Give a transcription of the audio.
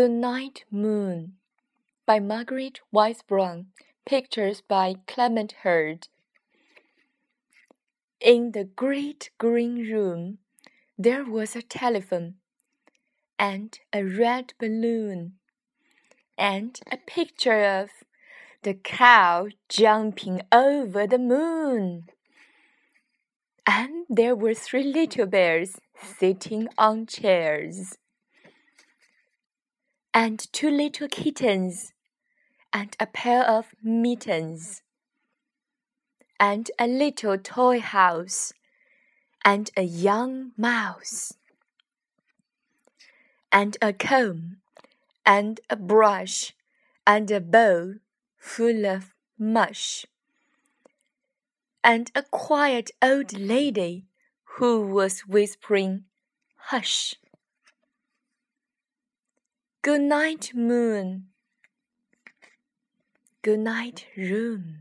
Goodnight Moon by Margaret Wise Brown. Pictures by Clement Hurd. In the great green room, there was a telephone, and a red balloon, and a picture of the cow jumping over the moon. And there were three little bears sitting on chairs and two little kittens, and a pair of mittens, and a little toy house, and a young mouse, and a comb, and a brush, and a bowl full of mush, and a quiet old lady who was whispering, Hush! Good night, moon. Good night, room.